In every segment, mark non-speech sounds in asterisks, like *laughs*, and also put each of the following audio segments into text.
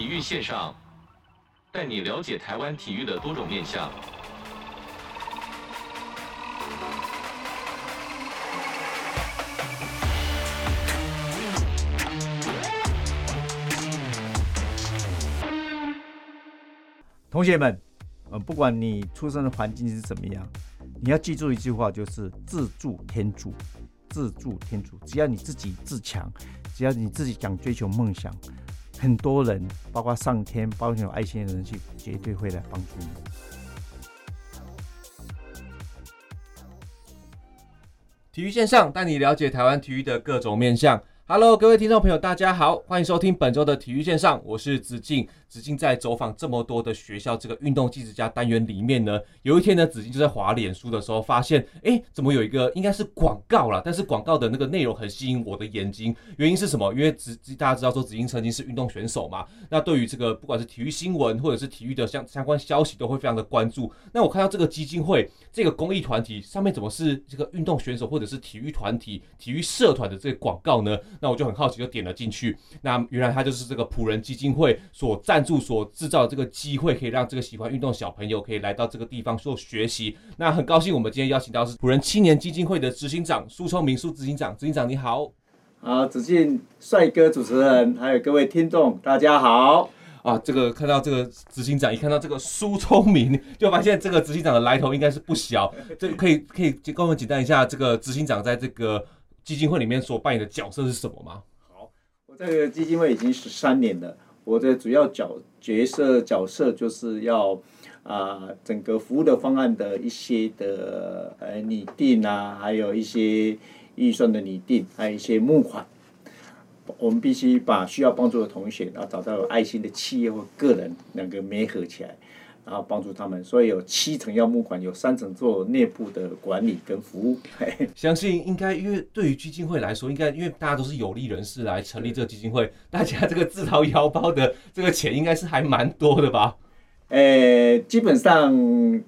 体育线上，带你了解台湾体育的多种面向。同学们，呃，不管你出生的环境是怎么样，你要记住一句话，就是自助天助，自助天助。只要你自己自强，只要你自己想追求梦想，很多人，包括上天，包括有爱心的人去，绝对会来帮助你。体育线上带你了解台湾体育的各种面向。Hello，各位听众朋友，大家好，欢迎收听本周的体育线上，我是子敬。子敬在走访这么多的学校，这个运动记者家单元里面呢，有一天呢，子敬就在滑脸书的时候发现，哎，怎么有一个应该是广告啦，但是广告的那个内容很吸引我的眼睛。原因是什么？因为子大家知道说子敬曾经是运动选手嘛，那对于这个不管是体育新闻或者是体育的相相关消息，都会非常的关注。那我看到这个基金会这个公益团体上面怎么是这个运动选手或者是体育团体、体育社团的这个广告呢？那我就很好奇，就点了进去。那原来它就是这个朴人基金会所赞助、所制造这个机会，可以让这个喜欢运动小朋友可以来到这个地方做学习。那很高兴，我们今天邀请到是普仁青年基金会的执行长苏聪明苏执行长。执行长你好，好，子敬帅哥主持人，还有各位听众，大家好。啊，这个看到这个执行长，一看到这个苏聪明，就发现这个执行长的来头应该是不小。*laughs* 这个可以可以跟我们简单一下，这个执行长在这个。基金会里面所扮演的角色是什么吗？好，我这个基金会已经十三年了。我的主要角角色角色就是要啊、整个服务的方案的一些的呃拟定啊，还有一些预算的拟定，还有一些募款。我们必须把需要帮助的同学，然后找到有爱心的企业或个人，两个联合起来。然后帮助他们，所以有七层要募款，有三层做内部的管理跟服务。*laughs* 相信应该，因为对于基金会来说，应该因为大家都是有利人士来成立这个基金会，大家这个自掏腰包的这个钱应该是还蛮多的吧？呃，基本上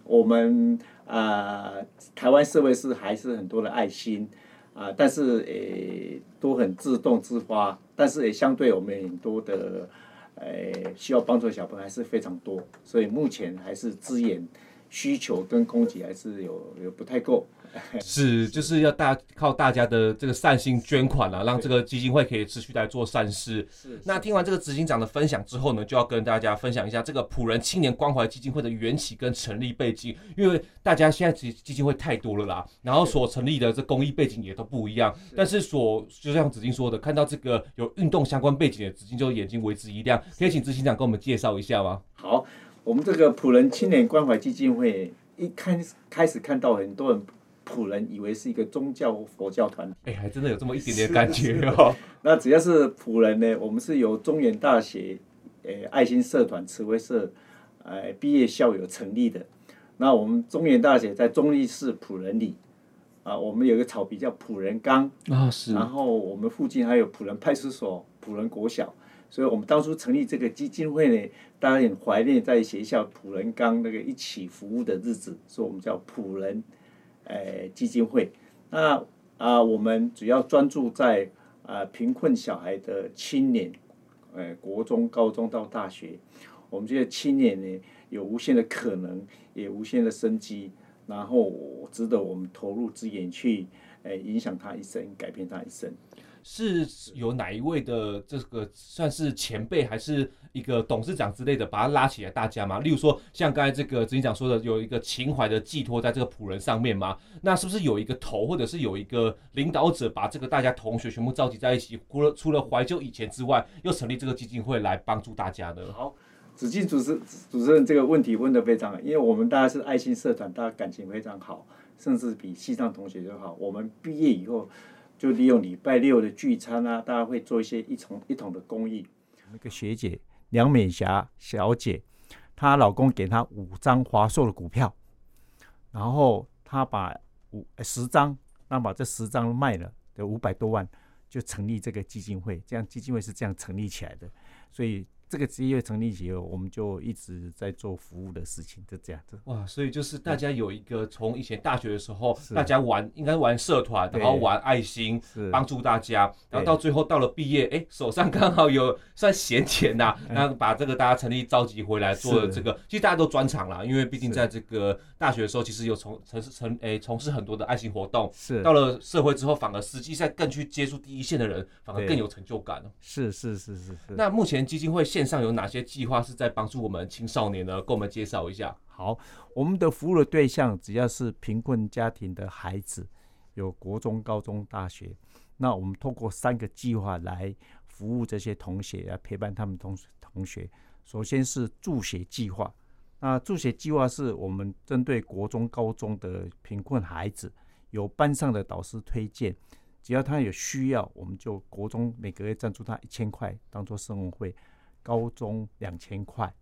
我们啊、呃，台湾社会是还是很多的爱心啊、呃，但是呃都很自动自发，但是也相对我们很多的。呃，需要帮助的小朋友还是非常多，所以目前还是资源需求跟供给还是有有不太够。*laughs* 是，就是要大靠大家的这个善心捐款啊，让这个基金会可以持续来做善事。是。那听完这个执行长的分享之后呢，就要跟大家分享一下这个普仁青年关怀基金会的缘起跟成立背景，因为大家现在其实基金会太多了啦，然后所成立的这公益背景也都不一样，但是所就像子金说的，看到这个有运动相关背景的子金就眼睛为之一亮，可以请执行长跟我们介绍一下吗？好，我们这个普仁青年关怀基金会一开始开始看到很多人。朴人以为是一个宗教佛教团体，哎，还真的有这么一点点感觉哦。那只要是普人呢，我们是由中原大学诶爱心社团慈惠社诶毕业校友成立的。那我们中原大学在中坜市普人里啊，我们有个草皮叫普人岗啊，是。然后我们附近还有普人派出所、普人国小，所以我们当初成立这个基金会呢，大家很怀念在学校普人岗那个一起服务的日子，所以我们叫普人。呃，基金会，那啊、我们主要专注在啊、呃、贫困小孩的青年，呃，国中、高中到大学，我们这些青年呢，有无限的可能，也无限的生机，然后值得我们投入资源去，呃，影响他一生，改变他一生。是有哪一位的这个算是前辈，还是一个董事长之类的，把他拉起来大家嘛？例如说，像刚才这个执行长说的，有一个情怀的寄托在这个仆人上面吗？那是不是有一个头，或者是有一个领导者，把这个大家同学全部召集在一起，除了除了怀旧以前之外，又成立这个基金会来帮助大家呢？好，子敬主持主持人这个问题问得非常好，因为我们大家是爱心社团，大家感情非常好，甚至比西藏同学就好。我们毕业以后。就利用礼拜六的聚餐啊，大家会做一些一同一同的公益。那个学姐梁美霞小姐，她老公给她五张华硕的股票，然后她把五十张，那把这十张卖了，得五百多万，就成立这个基金会。这样基金会是这样成立起来的。所以这个职业成立以后，我们就一直在做服务的事情，就这样子。哇，所以就是大家有一个从以前大学的时候，大家玩应该玩社团，然后玩爱心，帮助大家，然后到最后到了毕业，哎，手上刚好有算闲钱呐，然后把这个大家成立召集回来做了这个，其实大家都专场啦，因为毕竟在这个大学的时候，其实有从从事从哎从事很多的爱心活动，是。到了社会之后，反而实际上更去接触第一线的人，反而更有成就感。是是是是是。那目前基金会现线上有哪些计划是在帮助我们青少年呢？给我们介绍一下。好，我们的服务的对象只要是贫困家庭的孩子，有国中、高中、大学，那我们通过三个计划来服务这些同学，来陪伴他们同同学。首先是助学计划，那助学计划是我们针对国中、高中的贫困孩子，有班上的导师推荐。只要他有需要，我们就国中每个月赞助他一千块，当做生活费；高中两千块，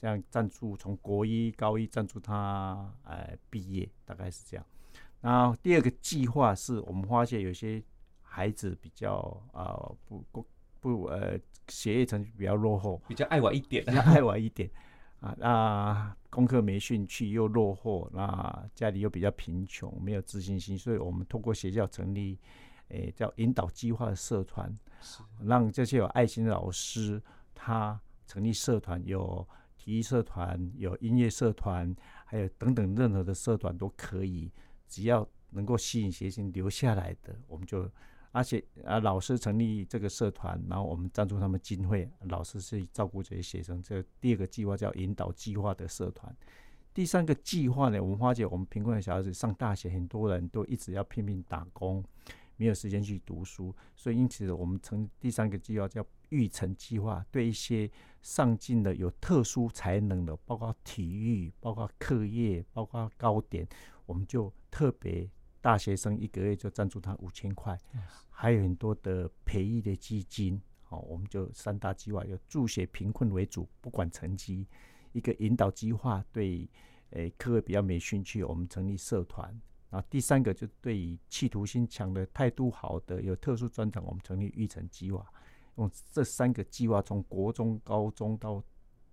这样赞助从国一、高一赞助他，呃，毕业大概是这样。然后第二个计划是我们发现有些孩子比较啊、呃、不不不呃学业成绩比较落后，比较爱玩一点，比较爱玩一点啊，那功课没兴趣又落后，那家里又比较贫穷，没有自信心，所以我们通过学校成立。诶、欸，叫引导计划的社团，让这些有爱心的老师，他成立社团，有体育社团，有音乐社团，还有等等任何的社团都可以，只要能够吸引学生留下来的，我们就，而且啊，老师成立这个社团，然后我们赞助他们经费，老师去照顾这些学生。这第二个计划叫引导计划的社团，第三个计划呢，我们发觉我们贫困的小孩子上大学，很多人都一直要拼命打工。没有时间去读书，所以因此我们成第三个计划叫育成计划，对一些上进的、有特殊才能的，包括体育、包括课业、包括高点，我们就特别大学生一个月就赞助他五千块，还有很多的培育的基金。好，我们就三大计划，有助学贫困为主，不管成绩；一个引导计划，对诶课业比较没兴趣，我们成立社团。然后第三个就对于企图心强的、态度好的、有特殊专长，我们成立育成计划，用这三个计划从国中、高中到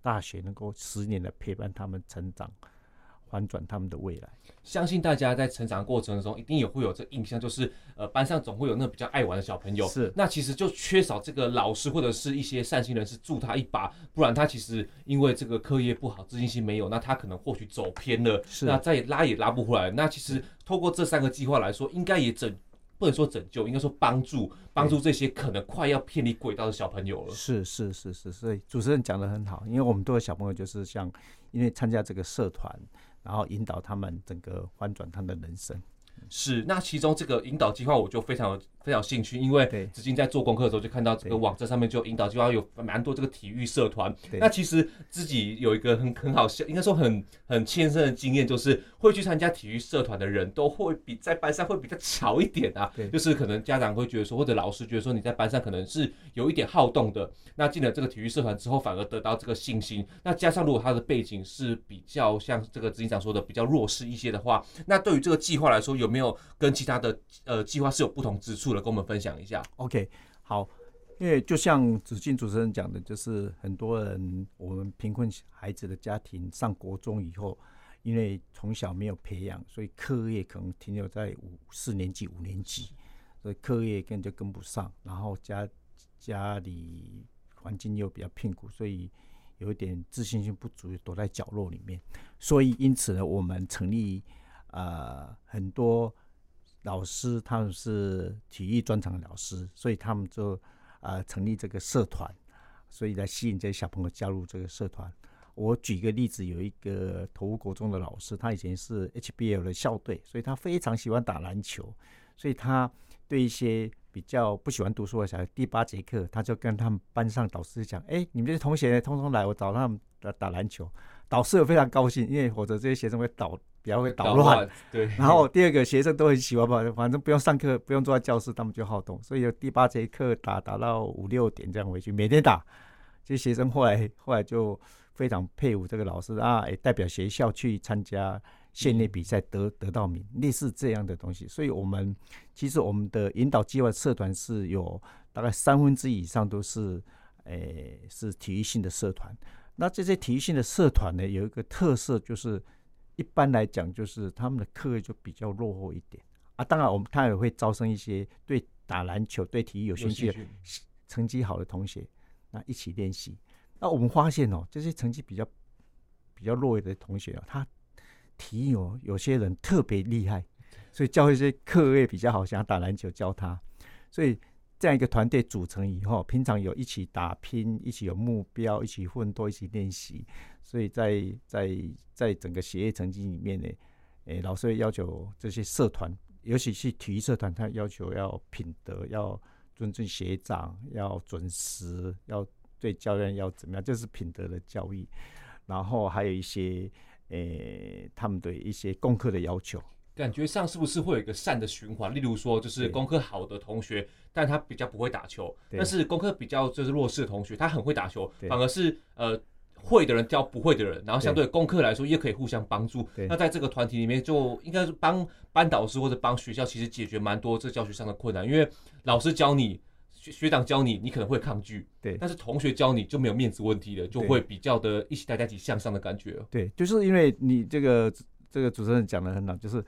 大学，能够十年的陪伴他们成长。反转他们的未来，相信大家在成长过程中一定也会有这印象，就是呃班上总会有那比较爱玩的小朋友，是那其实就缺少这个老师或者是一些善心人士助他一把，不然他其实因为这个课业不好，自信心没有，那他可能或许走偏了，是那再也拉也拉不回来。那其实透过这三个计划来说，应该也拯不能说拯救，应该说帮助帮助这些可能快要偏离轨道的小朋友了。是是是是，所以主持人讲的很好，因为我们都有小朋友就是像因为参加这个社团。然后引导他们整个翻转他们的人生。是，那其中这个引导计划我就非常非常有兴趣，因为子金在做功课的时候就看到这个网站上面就引导计划有蛮多这个体育社团。那其实自己有一个很很好笑，应该说很很亲身的经验，就是会去参加体育社团的人都会比在班上会比较巧一点啊。对，*laughs* 就是可能家长会觉得说，或者老师觉得说你在班上可能是有一点好动的，那进了这个体育社团之后反而得到这个信心。那加上如果他的背景是比较像这个子敬长说的比较弱势一些的话，那对于这个计划来说有没有跟其他的呃计划是有不同之处的？跟我们分享一下。OK，好，因为就像子敬主持人讲的，就是很多人我们贫困孩子的家庭上国中以后，因为从小没有培养，所以课业可能停留在五四年级、五年级，所以课业根本就跟不上。然后家家里环境又比较贫苦，所以有一点自信心不足，躲在角落里面。所以因此呢，我们成立、呃、很多。老师他们是体育专长的老师，所以他们就、呃、成立这个社团，所以来吸引这些小朋友加入这个社团。我举个例子，有一个头屋国中的老师，他以前是 HBL 的校队，所以他非常喜欢打篮球，所以他对一些比较不喜欢读书的小孩，第八节课他就跟他们班上导师讲：“哎，你们这些同学通通来，我找他们打打篮球。”导师也非常高兴，因为否则这些学生会捣。比较会 *laughs* 捣乱，对。然后第二个学生都很喜欢吧，反正不用上课，不用坐在教室，他们就好动。所以有第八节课打打到五六点这样回去，每天打。这些学生后来后来就非常佩服这个老师啊，也代表学校去参加县内比赛得得到名，类似这样的东西。所以我们其实我们的引导计划社团是有大概三分之一以上都是诶是体育性的社团。那这些体育性的社团呢，有一个特色就是，一般来讲就是他们的课业就比较落后一点啊。当然，我们他也会招生一些对打篮球、对体育有兴趣的、成绩好的同学，那一起练习。那我们发现哦，这些成绩比较比较弱的同学啊，他体育哦，有些人特别厉害，所以教一些课业比较好，想打篮球教他，所以。这样一个团队组成以后，平常有一起打拼，一起有目标，一起奋斗，一起练习，所以在在在整个学业成绩里面呢，诶，老师会要求这些社团，尤其是体育社团，他要求要品德，要尊重学长，要准时，要对教练要怎么样，这是品德的教育。然后还有一些诶，他们的一些功课的要求。感觉上是不是会有一个善的循环？例如说，就是功课好的同学，但他比较不会打球；但是功课比较就是弱势的同学，他很会打球，反而是呃会的人教不会的人，然后相对功课来说也可以互相帮助。那在这个团体里面，就应该是帮班导师或者帮学校，其实解决蛮多这教学上的困难。因为老师教你，学学长教你，你可能会抗拒，对；但是同学教你就没有面子问题了，就会比较的一起大家一起向上的感觉。对，就是因为你这个这个主持人讲的很好，就是。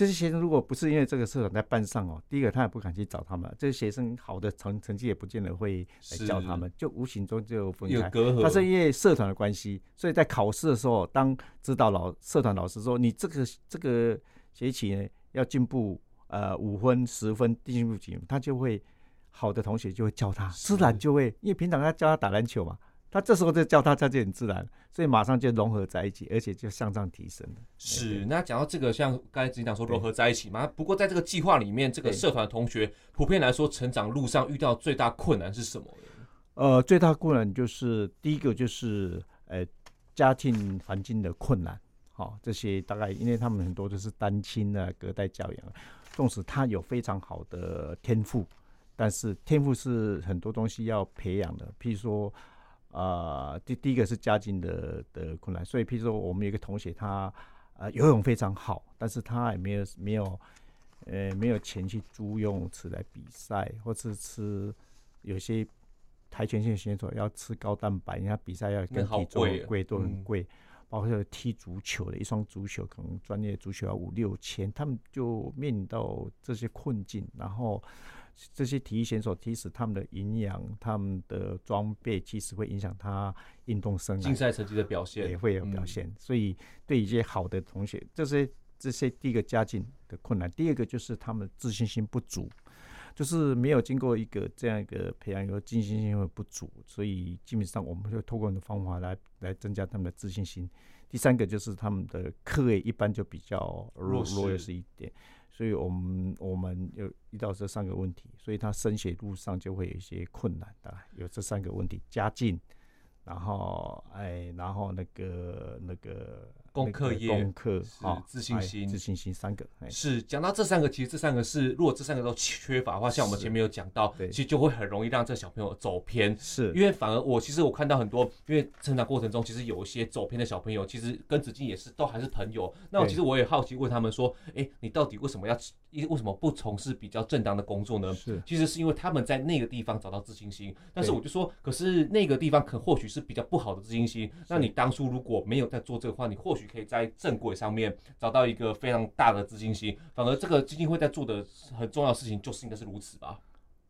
这些学生如果不是因为这个社团在班上哦，第一个他也不敢去找他们。这些学生好的成成绩也不见得会来教他们，就无形中就分开。他是因为社团的关系，所以在考试的时候，当指导老社团老师说你这个这个学期呢要进步呃五分十分进步几分，他就会好的同学就会教他，自然就会因为平常他教他打篮球嘛。他这时候就叫他，他就很自然，所以马上就融合在一起，而且就向上提升了。是，那讲到这个，像刚才执行长说融合在一起嘛。不过在这个计划里面，这个社团同学普遍来说，成长路上遇到最大困难是什么？呃，最大困难就是第一个就是呃家庭环境的困难。好、哦，这些大概因为他们很多都是单亲啊，隔代教养，纵使他有非常好的天赋，但是天赋是很多东西要培养的，譬如说。啊、呃，第第一个是家境的的困难，所以譬如说我们有一个同学他，他呃游泳非常好，但是他也没有没有呃没有钱去租游泳池来比赛，或是吃有些跆拳道选手要吃高蛋白，人家比赛要跟体重贵都很贵，包括踢足球的一双足球可能专业足球要五六千，他们就面临到这些困境，然后。这些体育选手，其实他们的营养、他们的装备，其实会影响他运动生涯、竞赛成绩的表现，也会有表现。嗯、所以，对一些好的同学，这些这些第一个家境的困难，第二个就是他们自信心不足，就是没有经过一个这样一个培养，有自信心会不足。所以，基本上我们会透过的方法来来增加他们的自信心。第三个就是他们的课业一般就比较弱弱势一点。所以我们我们有遇到这三个问题，所以他升学路上就会有一些困难的，有这三个问题：家境，然后哎，然后那个那个。功课业、功课啊自信心、自信心三个是讲到这三个，其实这三个是，如果这三个都缺乏的话，像我们前面有讲到，其实就会很容易让这小朋友走偏。是，因为反而我其实我看到很多，因为成长过程中其实有一些走偏的小朋友，其实跟子敬也是都还是朋友。那我其实我也好奇问他们说，哎，你到底为什么要因为什么不从事比较正当的工作呢？是，其实是因为他们在那个地方找到自信心。但是我就说，可是那个地方可或许是比较不好的自信心。那你当初如果没有在做这个话，你或许。可以在正轨上面找到一个非常大的自信心，反而这个基金会在做的很重要的事情就是应该是如此吧？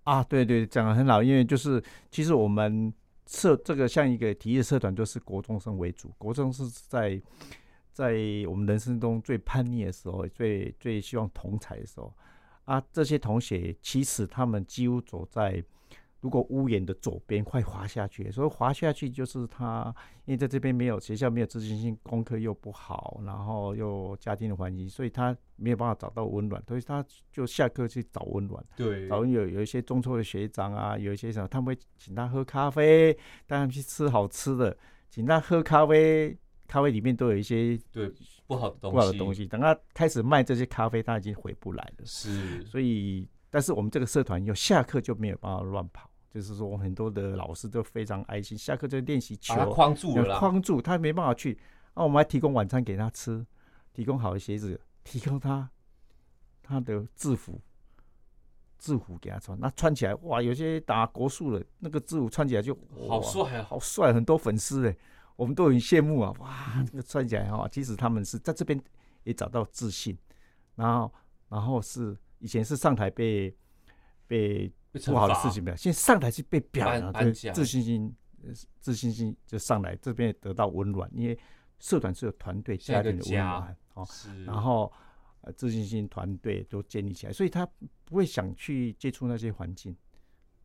啊，对对，讲得很好，因为就是其实我们社这个像一个体育社团，就是国中生为主，国中是在在我们人生中最叛逆的时候，最最希望同侪的时候啊，这些同学其实他们几乎走在。如果屋檐的左边快滑下去，所以滑下去就是他，因为在这边没有学校，没有自信心，功课又不好，然后又家庭的环境，所以他没有办法找到温暖，所以他就下课去找温暖。对，然后有有一些中辍的学长啊，有一些什么，他们会请他喝咖啡，带他们去吃好吃的，请他喝咖啡，咖啡里面都有一些对不好的东西，不好的东西。等他开始卖这些咖啡，他已经回不来了。是，所以，但是我们这个社团有下课就没有办法乱跑。就是说，很多的老师都非常爱心，下课就练习球，把他框住了，框住他没办法去。那、啊、我们还提供晚餐给他吃，提供好的鞋子，提供他他的制服，制服给他穿，那穿起来哇，有些打国术的那个制服穿起来就好帅啊，好帅，很多粉丝哎，我们都很羡慕啊，哇，这个穿起来哈，其实他们是在这边也找到自信，然后然后是以前是上台被被不好的事情没有，现在上台是被表扬，就自信心自信心就上来，这边得到温暖，因为社团是有团队家庭的温暖哦，然后。呃，自信心团队都建立起来，所以他不会想去接触那些环境，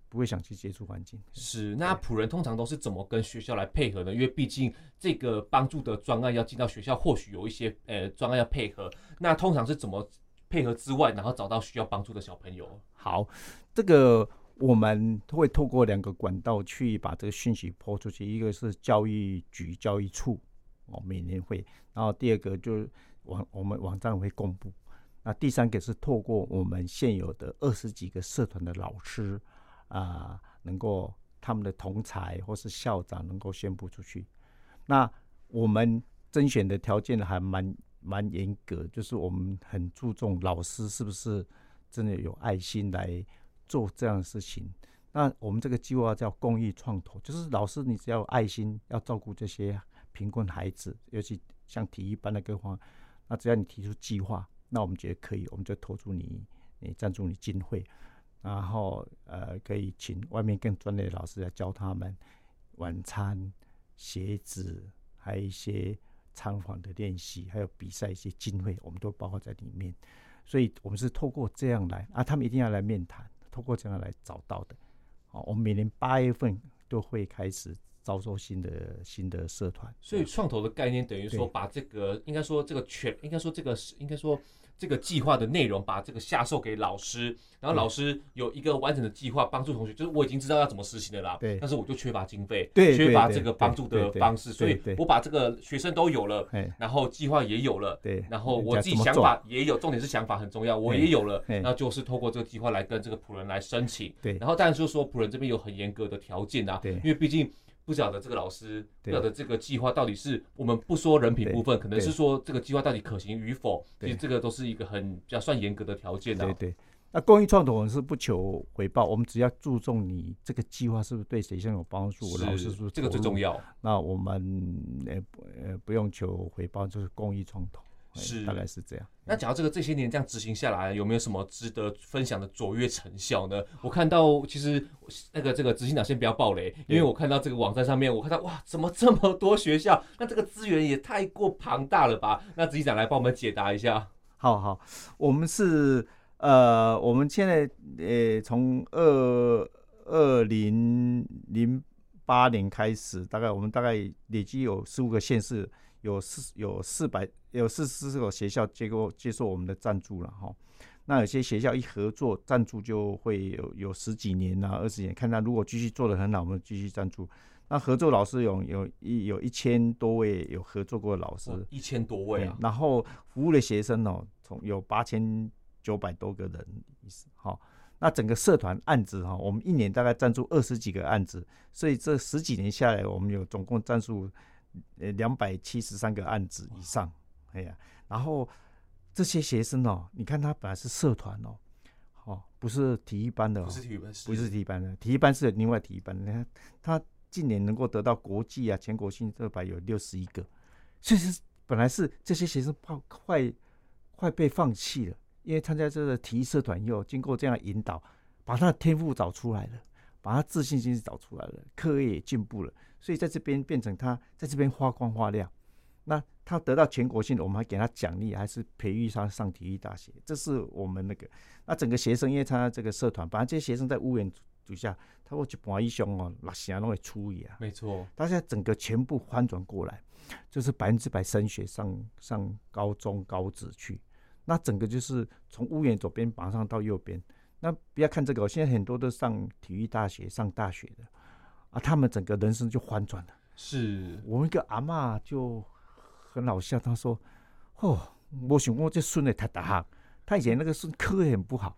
不会想去接触环境。是，那仆人通常都是怎么跟学校来配合呢？因为毕竟这个帮助的专案要进到学校，或许有一些呃专案要配合。那通常是怎么配合之外，然后找到需要帮助的小朋友？好，这个我们会透过两个管道去把这个讯息泼出去，一个是教育局教育处哦，每年会，然后第二个就是。网我们网站会公布，那第三个是透过我们现有的二十几个社团的老师啊、能够他们的同才或是校长能够宣布出去。那我们甄选的条件还蛮蛮严格，就是我们很注重老师是不是真的有爱心来做这样的事情。那我们这个计划叫公益创投，就是老师你只要有爱心，要照顾这些贫困孩子，尤其像体育班的各方。那只要你提出计划，那我们觉得可以，我们就投注你，你赞助你经费，然后呃，可以请外面更专业的老师来教他们晚餐、鞋子，还有一些参访的练习，还有比赛一些经费，我们都包括在里面。所以我们是透过这样来啊，他们一定要来面谈，透过这样来找到的。好，我们每年八月份都会开始。招收新的新的社团，所以创投的概念等于说，把这个应该说这个全应该说这个是应该说这个计划的内容，把这个下授给老师，然后老师有一个完整的计划帮助同学。就是我已经知道要怎么实行的啦，对，但是我就缺乏经费，对，缺乏这个帮助的方式，所以我把这个学生都有了，然后计划也有了，对，然后我自己想法也有，重点是想法很重要，我也有了，那就是透过这个计划来跟这个仆人来申请，对，然后当然就是说仆人这边有很严格的条件啊，对，因为毕竟。不晓得这个老师，不晓得这个计划到底是我们不说人品部分，可能是说这个计划到底可行与否，其实这个都是一个很比较算严格的条件的。对对，那公益创投我们是不求回报，我们只要注重你这个计划是不是对学生有帮助，老师是不是这个最重要。那我们呃呃不用求回报，就是公益创投。是，大概是这样。那讲到这个这些年这样执行下来，有没有什么值得分享的卓越成效呢？我看到其实那个这个执行长先不要暴雷，因为我看到这个网站上面，我看到哇，怎么这么多学校？那这个资源也太过庞大了吧？那执行长来帮我们解答一下。好好，我们是呃，我们现在呃，从二二零零八年开始，大概我们大概累计有十五个县市。有四有四百有四十四个学校接过接受我们的赞助了哈，那有些学校一合作赞助就会有有十几年啊二十年，看他如果继续做的很好，我们继续赞助。那合作老师有有一有一千多位有合作过的老师，一千多位啊。然后服务的学生哦，从有八千九百多个人意思哈。那整个社团案子哈，我们一年大概赞助二十几个案子，所以这十几年下来，我们有总共赞助。呃，两百七十三个案子以上，哎呀，然后这些学生哦，你看他本来是社团哦，哦，不是体育班的，哦，不是体育班，不是体育班的，体育班是另外体育班的。你看他近年能够得到国际啊、全国性特牌有六十一个，所以是本来是这些学生快快快被放弃了，因为参加这个体育社团以后，经过这样引导，把他的天赋找出来了，把他自信心找出来了，课业也进步了。所以在这边变成他在这边发光发亮，那他得到全国性的，我们还给他奖励，还是培育他上体育大学。这是我们那个，那整个学生因为参加这个社团，反正这些学生在屋檐底下，他会去搬一箱哦，那些都会出一啊。没错，他现在整个全部翻转过来，就是百分之百升学上上高中高职去，那整个就是从屋檐左边马上到右边。那不要看这个，现在很多都上体育大学、上大学的。啊，他们整个人生就翻转了。是我们一个阿妈就很好笑，她说：“哦，我想我这孙子太大哈，他以前那个孙课业很不好，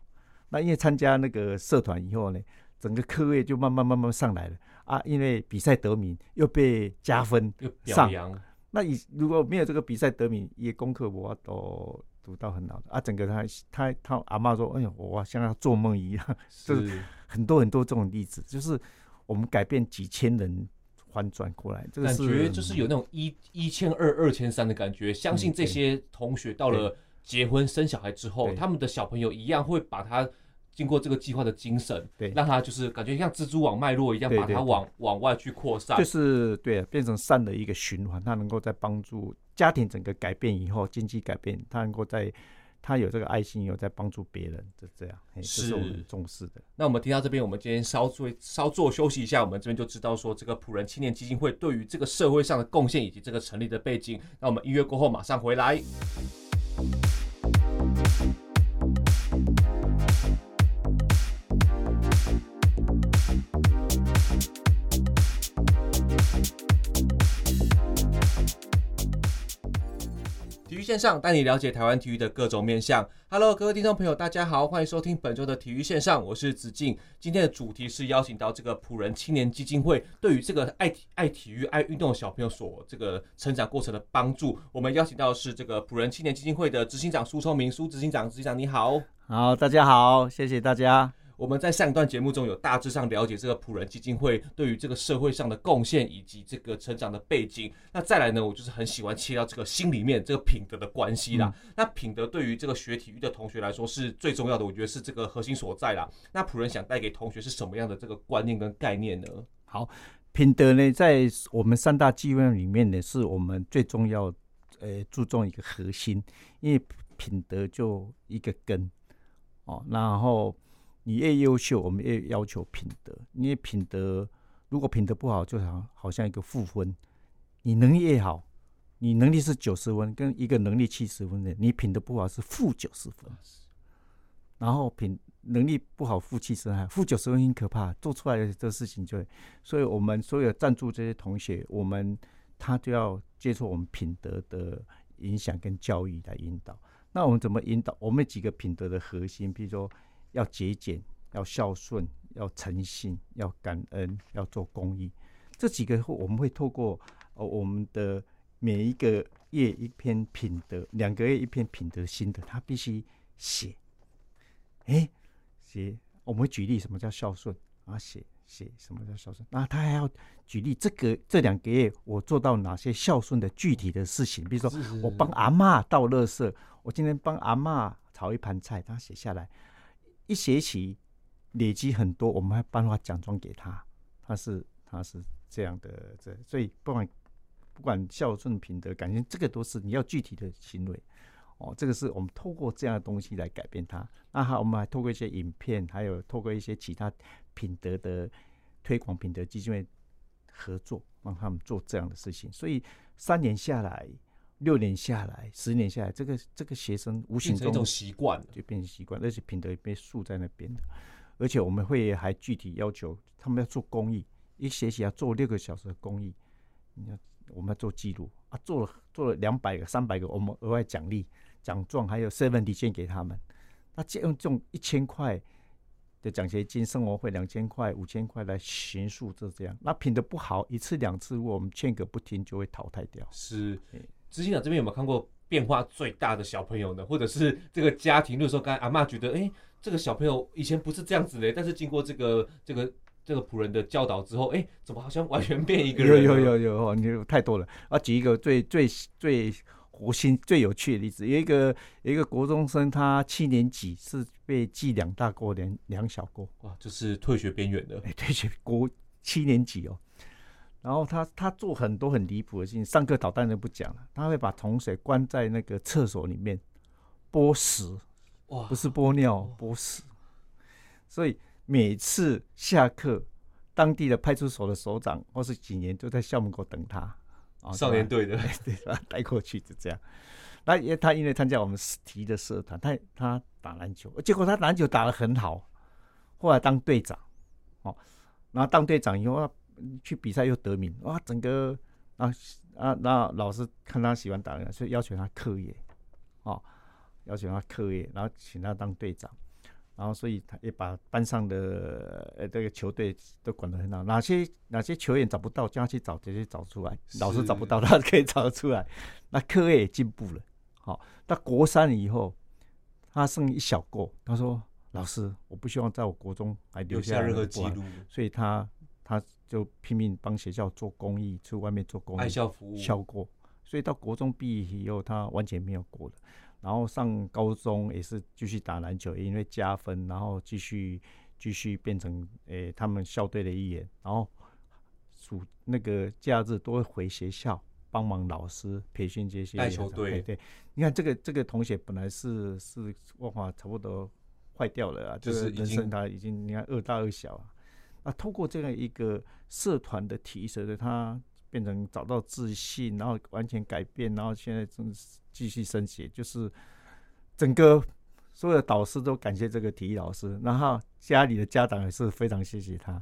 那因为参加那个社团以后呢，整个科业就慢慢慢慢上来了啊，因为比赛得名又被加分，又表扬。那你如果没有这个比赛得名，也功课我都读到很好的啊，整个他他他阿妈说，哎呦，我像要做梦一样，*laughs* 就是很多很多这种例子，就是我们改变几千人翻转过来，这个感觉就是有那种一一千二二千三的感觉。相信这些同学到了结婚生小孩之后，他们的小朋友一样会把他。经过这个计划的精神，对，让他就是感觉像蜘蛛网脉络一样，把它往往外去扩散，就是对，变成善的一个循环。他能够在帮助家庭整个改变以后，经济改变，他能够在，他有这个爱心，有在帮助别人，就这样，这是我们重视的。那我们听到这边，我们今天稍作稍作休息一下，我们这边就知道说，这个普仁青年基金会对于这个社会上的贡献以及这个成立的背景。那我们音乐过后马上回来。线上带你了解台湾体育的各种面向。Hello，各位听众朋友，大家好，欢迎收听本周的体育线上，我是子敬。今天的主题是邀请到这个朴人青年基金会对于这个爱爱体育、爱运动的小朋友所这个成长过程的帮助。我们邀请到是这个朴人青年基金会的执行长苏聪明，苏执行长，执行长你好。好，大家好，谢谢大家。我们在上一段节目中有大致上了解这个朴人基金会对于这个社会上的贡献以及这个成长的背景。那再来呢，我就是很喜欢切到这个心里面这个品德的关系啦。那品德对于这个学体育的同学来说是最重要的，我觉得是这个核心所在啦。那朴人想带给同学是什么样的这个观念跟概念呢？好，品德呢，在我们三大基本里面呢，是我们最重要呃注重一个核心，因为品德就一个根哦，然后。你越优秀，我们越要求品德。因为品德，如果品德不好，就好好像一个负分。你能力越好，你能力是九十分，跟一个能力七十分的，你品德不好是负九十分。然后品能力不好负七十分，负九十分很可怕，做出来的这个事情就会。所以我们所有赞助这些同学，我们他就要接受我们品德的影响跟教育来引导。那我们怎么引导？我们几个品德的核心，比如说。要节俭，要孝顺，要诚信，要感恩，要做公益。这几个我们会透过呃我们的每一个月一篇品德，两个月一篇品德心得，他必须写。哎，写我们会举例什么叫孝顺啊？写写什么叫孝顺？那他还要举例这个这两个月我做到哪些孝顺的具体的事情？比如说我帮阿嬷倒垃圾，我今天帮阿嬷炒一盘菜，他写下来。一学期累积很多，我们还颁发奖状给他。他是他是这样的，这所以不管不管孝顺、品德、感情，这个都是你要具体的行为哦。这个是我们透过这样的东西来改变他。那还我们还透过一些影片，还有透过一些其他品德的推广、品德基金会合作，让他们做这样的事情。所以三年下来。六年下来，十年下来，这个这个学生无形中一种习惯就变成习惯，而且品德也被树在那边的。而且我们会还具体要求他们要做公益，一学期要做六个小时的公益。你要我们要做记录啊，做了做了两百个、三百个，我们额外奖励奖状，还有 seven 给他们。那借用这种一千块的奖学金、生活费两千块、五千块来寻数，就这样。那品德不好，一次两次，如果我们劝个不听，就会淘汰掉。是。执行长这边有没有看过变化最大的小朋友呢？或者是这个家庭，就是说刚才阿妈觉得，哎、欸，这个小朋友以前不是这样子的，但是经过这个这个这个仆人的教导之后，哎、欸，怎么好像完全变一个人？有有有有，你太多了。啊，举一个最最最活心、最有趣的例子，有一个有一个国中生，他七年级是被记两大过两两小过，哇，就是退学边缘的。哎、欸，退学国七年级哦。然后他他做很多很离谱的事情，上课捣蛋就不讲了，他会把同学关在那个厕所里面剥屎，哇，不是剥尿，剥屎。所以每次下课，当地的派出所的所长或是警员就在校门口等他，少年队的，*laughs* 对，把他带过去就这样。那因为他因为参加我们体的社团，他他打篮球，结果他篮球打得很好，后来当队长，哦，然后当队长以后。去比赛又得名哇！整个啊啊，那老师看他喜欢打篮，所以要求他课业，哦，要求他课业，然后请他当队长，然后所以他也把班上的呃这个球队都管得很好。哪些哪些球员找不到，叫他去找，直接找出来。老师找不到，他可以找得出来。那课业也进步了，好，到国三以后，他剩一小过，他说：“老师，我不希望在我国中还留下任何记录。”所以他他就拼命帮学校做公益，去外面做公益，爱校服务，校过。所以到国中毕业以后，他完全没有过了。然后上高中也是继续打篮球，因为加分，然后继续继续变成诶、欸、他们校队的一员。然后暑那个假日都会回学校帮忙老师培训这些带球队。对，对，你看这个这个同学本来是是文化差不多坏掉了啊，就是人生他已经你看二大二小啊。啊，通过这样一个社团的提升，他变成找到自信，然后完全改变，然后现在正继续升学，就是整个所有的导师都感谢这个体育老师，然后家里的家长也是非常谢谢他，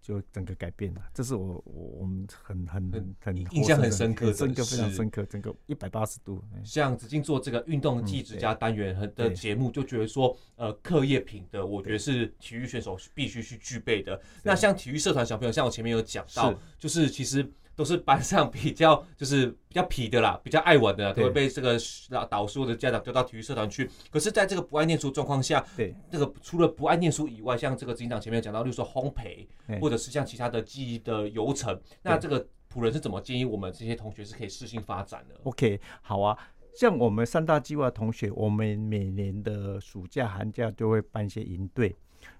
就整个改变了。这是我我我们很很很，很印象很深刻的，深刻非常深刻，整个一百八十度。像子敬做这个运动技职家单元的节目，就觉得说，呃，课业品德，我觉得是体育选手必须去具备的。那像体育社团小朋友，像我前面有讲到，就是其实。都是班上比较 *laughs* 就是比较皮的啦，比较爱玩的，都会被这个导导师或者家长丢到体育社团去。可是，在这个不爱念书状况下，对这个除了不爱念书以外，像这个警长前面讲到，例如说烘焙，或者是像其他的记忆的游程，那这个仆人是怎么建议我们这些同学是可以适性发展的？OK，好啊，像我们三大计划同学，我们每年的暑假寒假都会办一些营队，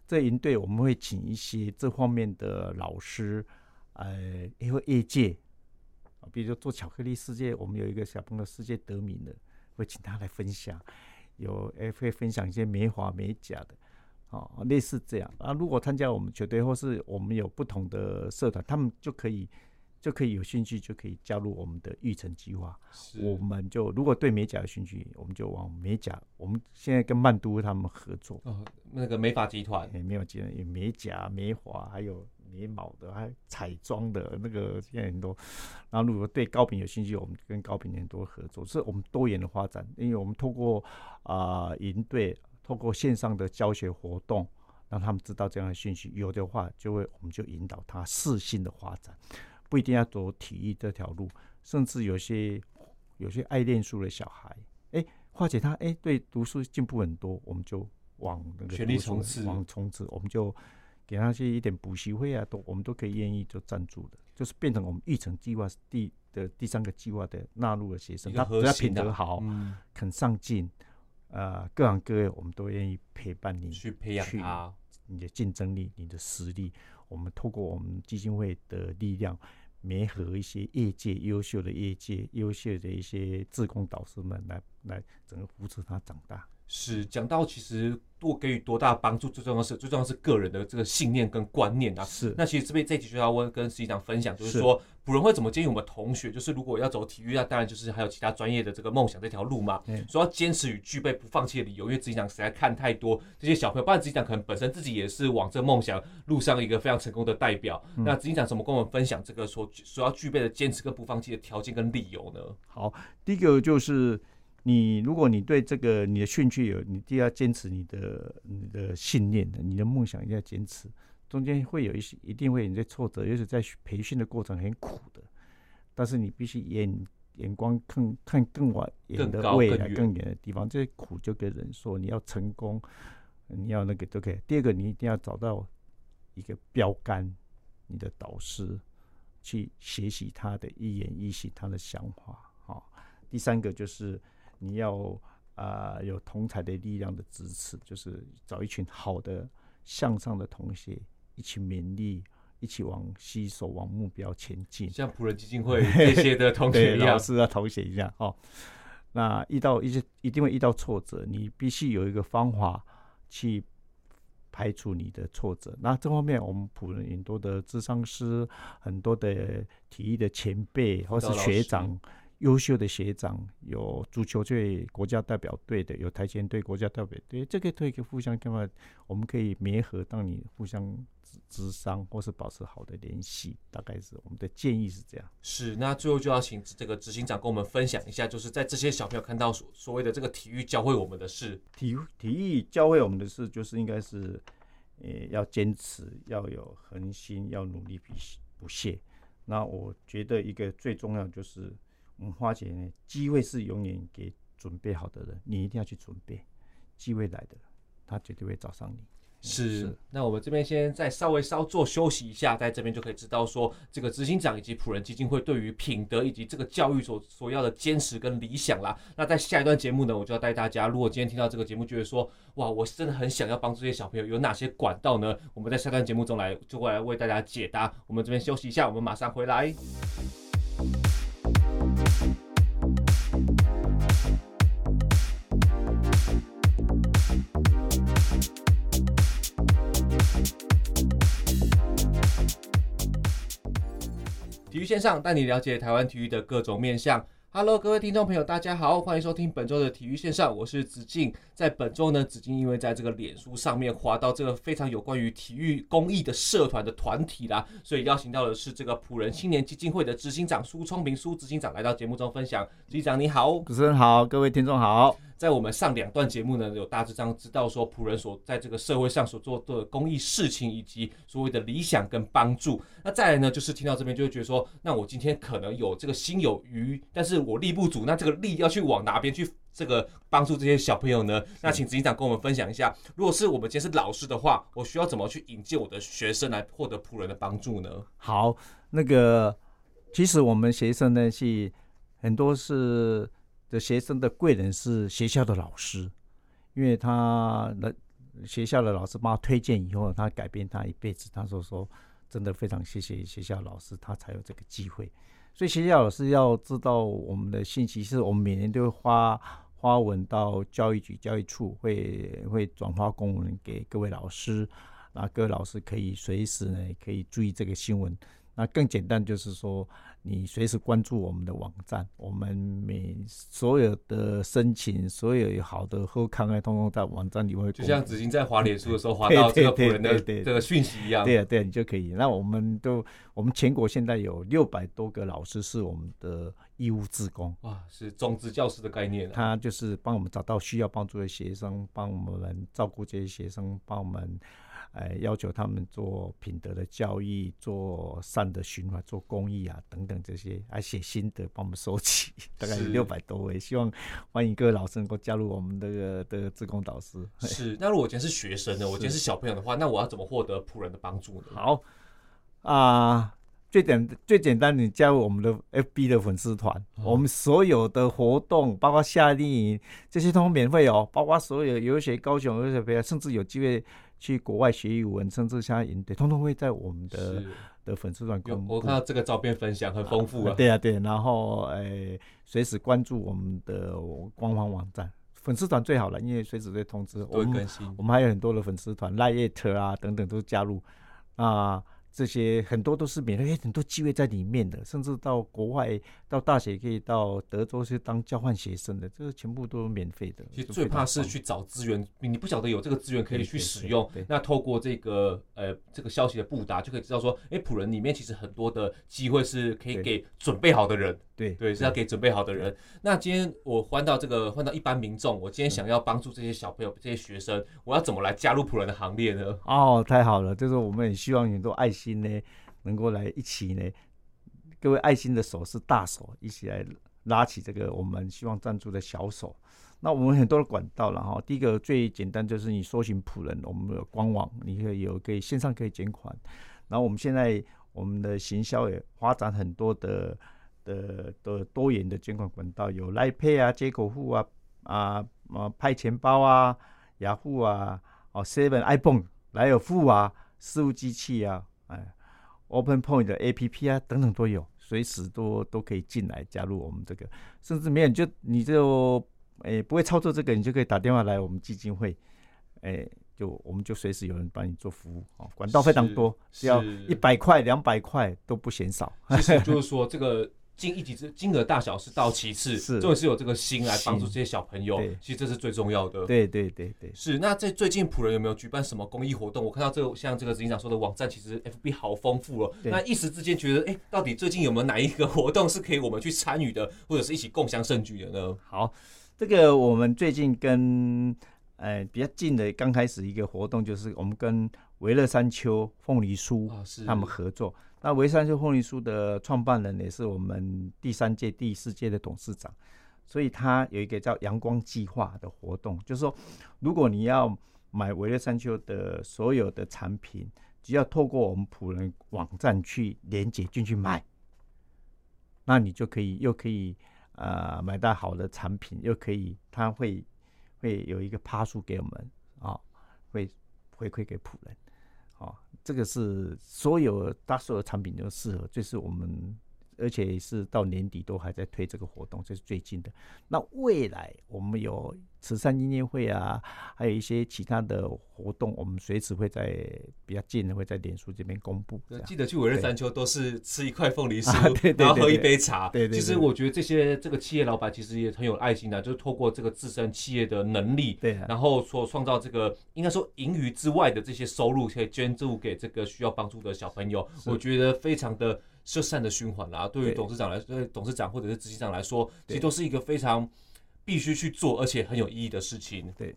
这营队我们会请一些这方面的老师。呃，因为业界啊，比如说做巧克力世界，我们有一个小朋友世界得名的，会请他来分享，有也会分享一些美华美甲的，哦，类似这样啊。如果参加我们球队或是我们有不同的社团，他们就可以就可以有兴趣，就可以加入我们的育成计划。我们就如果对美甲有兴趣，我们就往美甲。我们现在跟曼都他们合作，哦，那个美发集团，没有集团有美甲、美华，还有。眉毛的，还彩妆的那个现在很多。然后如果对高屏有兴趣，我们跟高屏很多合作，是我们多元的发展。因为我们透过啊营队，透过线上的教学活动，让他们知道这样的讯息，有的话就会我们就引导他适性的发展，不一定要走体育这条路。甚至有些有些爱念书的小孩，哎，化解他哎对读书进步很多，我们就往那个全力冲刺，往冲刺，我们就。给他些一点补习费啊，都我们都可以愿意做赞助的，就是变成我们育成计划第的第三个计划的纳入的学生，他只要品德好，嗯、肯上进，呃，各行各业我们都愿意陪伴你去培养他，你的竞争力、你的实力，我们透过我们基金会的力量，媒合一些业界优秀的业界优秀的一些志工导师们来来整个扶持他长大。是讲到其实多给予多大帮助，最重要是最重要是个人的这个信念跟观念啊。是。那其实这边这一集就要问跟执行长分享，就是说普仁会怎么建议我们同学，就是如果要走体育，那当然就是还有其他专业的这个梦想这条路嘛。嗯。说要坚持与具备不放弃的理由，因为自己长实在看太多这些小朋友，不然执行长可能本身自己也是往这梦想路上一个非常成功的代表。嗯。那自己长怎么跟我们分享这个所所要具备的坚持跟不放弃的条件跟理由呢？好，第一个就是。你如果你对这个你的兴趣有，你一定要坚持你的你的信念的，你的梦想一定要坚持。中间会有一些，一定会有一些挫折，尤其在培训的过程很苦的。但是你必须眼眼光看看更远的未来，更远的地方。这些苦就跟人说，你要成功，你要那个都可以。第二个，你一定要找到一个标杆，你的导师去学习他的一言一行，他的想法。好，第三个就是。你要啊、呃、有同侪的力量的支持，就是找一群好的向上的同学一起勉励，一起往携手往目标前进。像普仁基金会 *laughs* 这些的同学老师啊同学一样哦。那遇到一些一定会遇到挫折，你必须有一个方法去排除你的挫折。那这方面我们普仁很多的智商师，很多的体育的前辈或是学长。优秀的学长，有足球队国家代表队的，有台前队国家代表队，这个队可以互相干嘛？我们可以结合，当你互相咨商或是保持好的联系，大概是我们的建议是这样。是，那最后就要请这个执行长跟我们分享一下，就是在这些小朋友看到所所谓的这个体育教会我们的事，体体育教会我们的事，就是应该是，呃，要坚持，要有恒心，要努力不不懈。那我觉得一个最重要就是。我们发觉呢，机会是永远给准备好的人，你一定要去准备，机会来的，他绝对会找上你。是，是，那我们这边先再稍微稍作休息一下，在这边就可以知道说，这个执行长以及普仁基金会对于品德以及这个教育所所要的坚持跟理想啦。那在下一段节目呢，我就要带大家，如果今天听到这个节目，觉得说，哇，我真的很想要帮助这些小朋友，有哪些管道呢？我们在下段节目中来就会来为大家解答。我们这边休息一下，我们马上回来。体育线上带你了解台湾体育的各种面向。Hello，各位听众朋友，大家好，欢迎收听本周的体育线上，我是子敬。在本周呢，子敬因为在这个脸书上面滑到这个非常有关于体育公益的社团的团体啦，所以邀请到的是这个普仁青年基金会的执行长苏聪明苏执行长来到节目中分享。执行长你好，主持人好，各位听众好。在我们上两段节目呢，有大致上知道说仆人所在这个社会上所做的公益事情，以及所谓的理想跟帮助。那再来呢，就是听到这边就会觉得说，那我今天可能有这个心有余，但是我力不足，那这个力要去往哪边去这个帮助这些小朋友呢？那请执行长跟我们分享一下，如果是我们今天是老师的话，我需要怎么去引荐我的学生来获得仆人的帮助呢？好，那个其实我们学生呢是很多是。的学生的贵人是学校的老师，因为他的学校的老师帮他推荐以后，他改变他一辈子。他说说，真的非常谢谢学校老师，他才有这个机会。所以学校老师要知道我们的信息，是我们每年都会发发文到教育局、教育处，会会转发公文给各位老师，那各位老师可以随时呢可以注意这个新闻。那更简单就是说。你随时关注我们的网站，我们每所有的申请，所有好的后康啊，通通在网站里会。就像子敬在滑脸书的时候滑到这个朴人的这个讯息一样。对啊，对啊，你就可以。那我们都，我们全国现在有六百多个老师是我们的义务职工。哇，是种子教师的概念啊。他就是帮我们找到需要帮助的学生，帮我们照顾这些学生，帮我们。哎，要求他们做品德的教育，做善的循环，做公益啊，等等这些，还写心得帮我们收集，*laughs* 大概有六百多位。希望欢迎各位老师能够加入我们这个的志工导师。*laughs* 是，那如果我今天是学生呢？我今天是小朋友的话，那我要怎么获得仆人的帮助呢？好啊、呃，最简最简单，你加入我们的 FB 的粉丝团，哦、我们所有的活动，包括夏令营这些，通通免费哦。包括所有游学高雄游学培甚至有机会。去国外学语文，甚至像营队，通通会在我们的的粉丝团公布。我看到这个照片分享很丰富啊，啊。对啊，对，然后诶，随时关注我们的官方网站，粉丝团最好了，因为随时会通知。会更新。我们还有很多的粉丝团，LINE@ 啊等等都加入啊。这些很多都是免费，很多机会在里面的，甚至到国外到大学可以到德州去当交换学生的，这个全部都是免费的。其实最怕是去找资源，你不晓得有这个资源可以去使用。那透过这个呃这个消息的布达，就可以知道说，哎，普人里面其实很多的机会是可以给准备好的人。对对，是要给准备好的人。那今天我换到这个换到一般民众，我今天想要帮助这些小朋友、这些学生，我要怎么来加入普人的行列呢？哦，太好了，就是我们也希望很多爱心呢，能够来一起呢，各位爱心的手是大手，一起来拉起这个我们希望赞助的小手。那我们很多的管道了哈，第一个最简单就是你搜寻朴人，我们的官网，你可以有可以线上可以捐款。然后我们现在我们的行销也发展很多的。的的多元的捐款管道有来 Pay 啊、街口户啊、啊啊派钱包啊、雅虎啊、哦 Seven iPhone 莱尔富啊、事务机器啊、Open Point 的 APP 啊等等都有，随时都都可以进来加入我们这个，甚至没有你就你就诶不会操作这个，你就可以打电话来我们基金会，诶就我们就随时有人帮你做服务哦，管道非常多，只要一百块、两百块都不嫌少。其实 *laughs* 就是说这个。金一己之金额大小是到其次，是重点是有这个心来帮助这些小朋友，其实这是最重要的。对对对对，是。那在最近普人有没有举办什么公益活动？我看到这个像这个执行长说的网站，其实 FB 好丰富哦。那一时之间觉得，哎、欸，到底最近有没有哪一个活动是可以我们去参与的，或者是一起共享盛举的呢？好，这个我们最近跟呃比较近的刚开始一个活动，就是我们跟维乐山丘凤梨酥他们合作。那维山丘凤梨酥的创办人也是我们第三届、第四届的董事长，所以他有一个叫阳光计划的活动，就是说，如果你要买微热山丘的所有的产品，只要透过我们普人网站去连接进去买，那你就可以又可以呃买到好的产品，又可以他会会有一个趴数给我们啊、会回馈给普人，这个是所有大所有产品都适合，这是我们。而且是到年底都还在推这个活动，这是最近的。那未来我们有慈善音乐会啊，还有一些其他的活动，我们随时会在比较近的会在脸书这边公布。记得去五日山丘都是吃一块凤梨酥，然后喝一杯茶。对对。其实我觉得这些这个企业老板其实也很有爱心的，就是透过这个自身企业的能力，对，然后所创造这个应该说盈余之外的这些收入，可以捐助给这个需要帮助的小朋友。我觉得非常的。是善的循环啦，对于董事长来说，对董事长或者是执行长来说，其实都是一个非常必须去做而且很有意义的事情。对，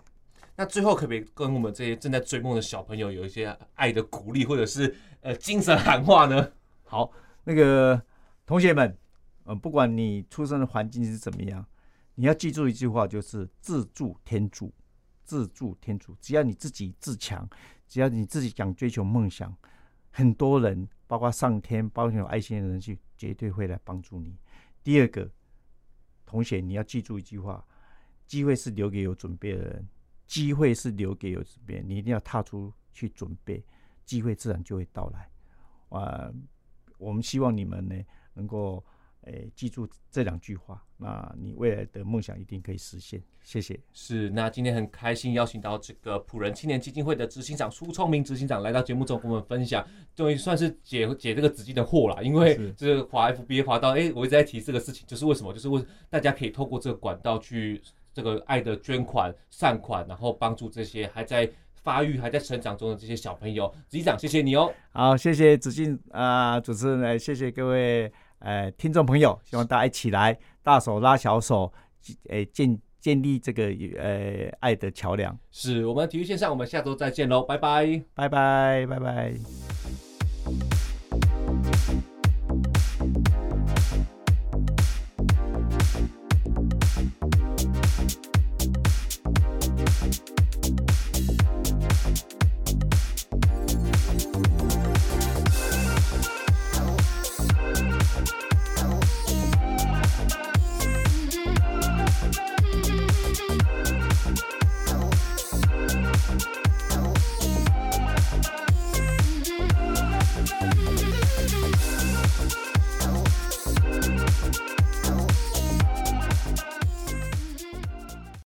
那最后可不可以跟我们这些正在追梦的小朋友有一些爱的鼓励，或者是呃精神喊话呢？好，那个同学们，嗯，不管你出生的环境是怎么样，你要记住一句话，就是自助天助，自助天助。只要你自己自强，只要你自己想追求梦想，很多人。包括上天，包括有爱心的人去，绝对会来帮助你。第二个，同学，你要记住一句话：机会是留给有准备的人，机会是留给有准备，你一定要踏出去准备，机会自然就会到来。啊，我们希望你们呢，能够。哎，记住这两句话，那你未来的梦想一定可以实现。谢谢。是，那今天很开心邀请到这个普仁青年基金会的执行长苏聪明执行长来到节目中跟我们分享，终于算是解解这个资金的惑了。因为这个滑 FBA 滑到，哎，我一直在提这个事情，就是为什么？就是为大家可以透过这个管道去这个爱的捐款善款，然后帮助这些还在发育、还在成长中的这些小朋友。执行长，谢谢你哦。好，谢谢子敬啊，主持人，来谢谢各位。呃，听众朋友，希望大家一起来，大手拉小手，诶，建建立这个呃爱的桥梁。是我们体育线上，我们下周再见喽，拜拜，拜拜，拜拜。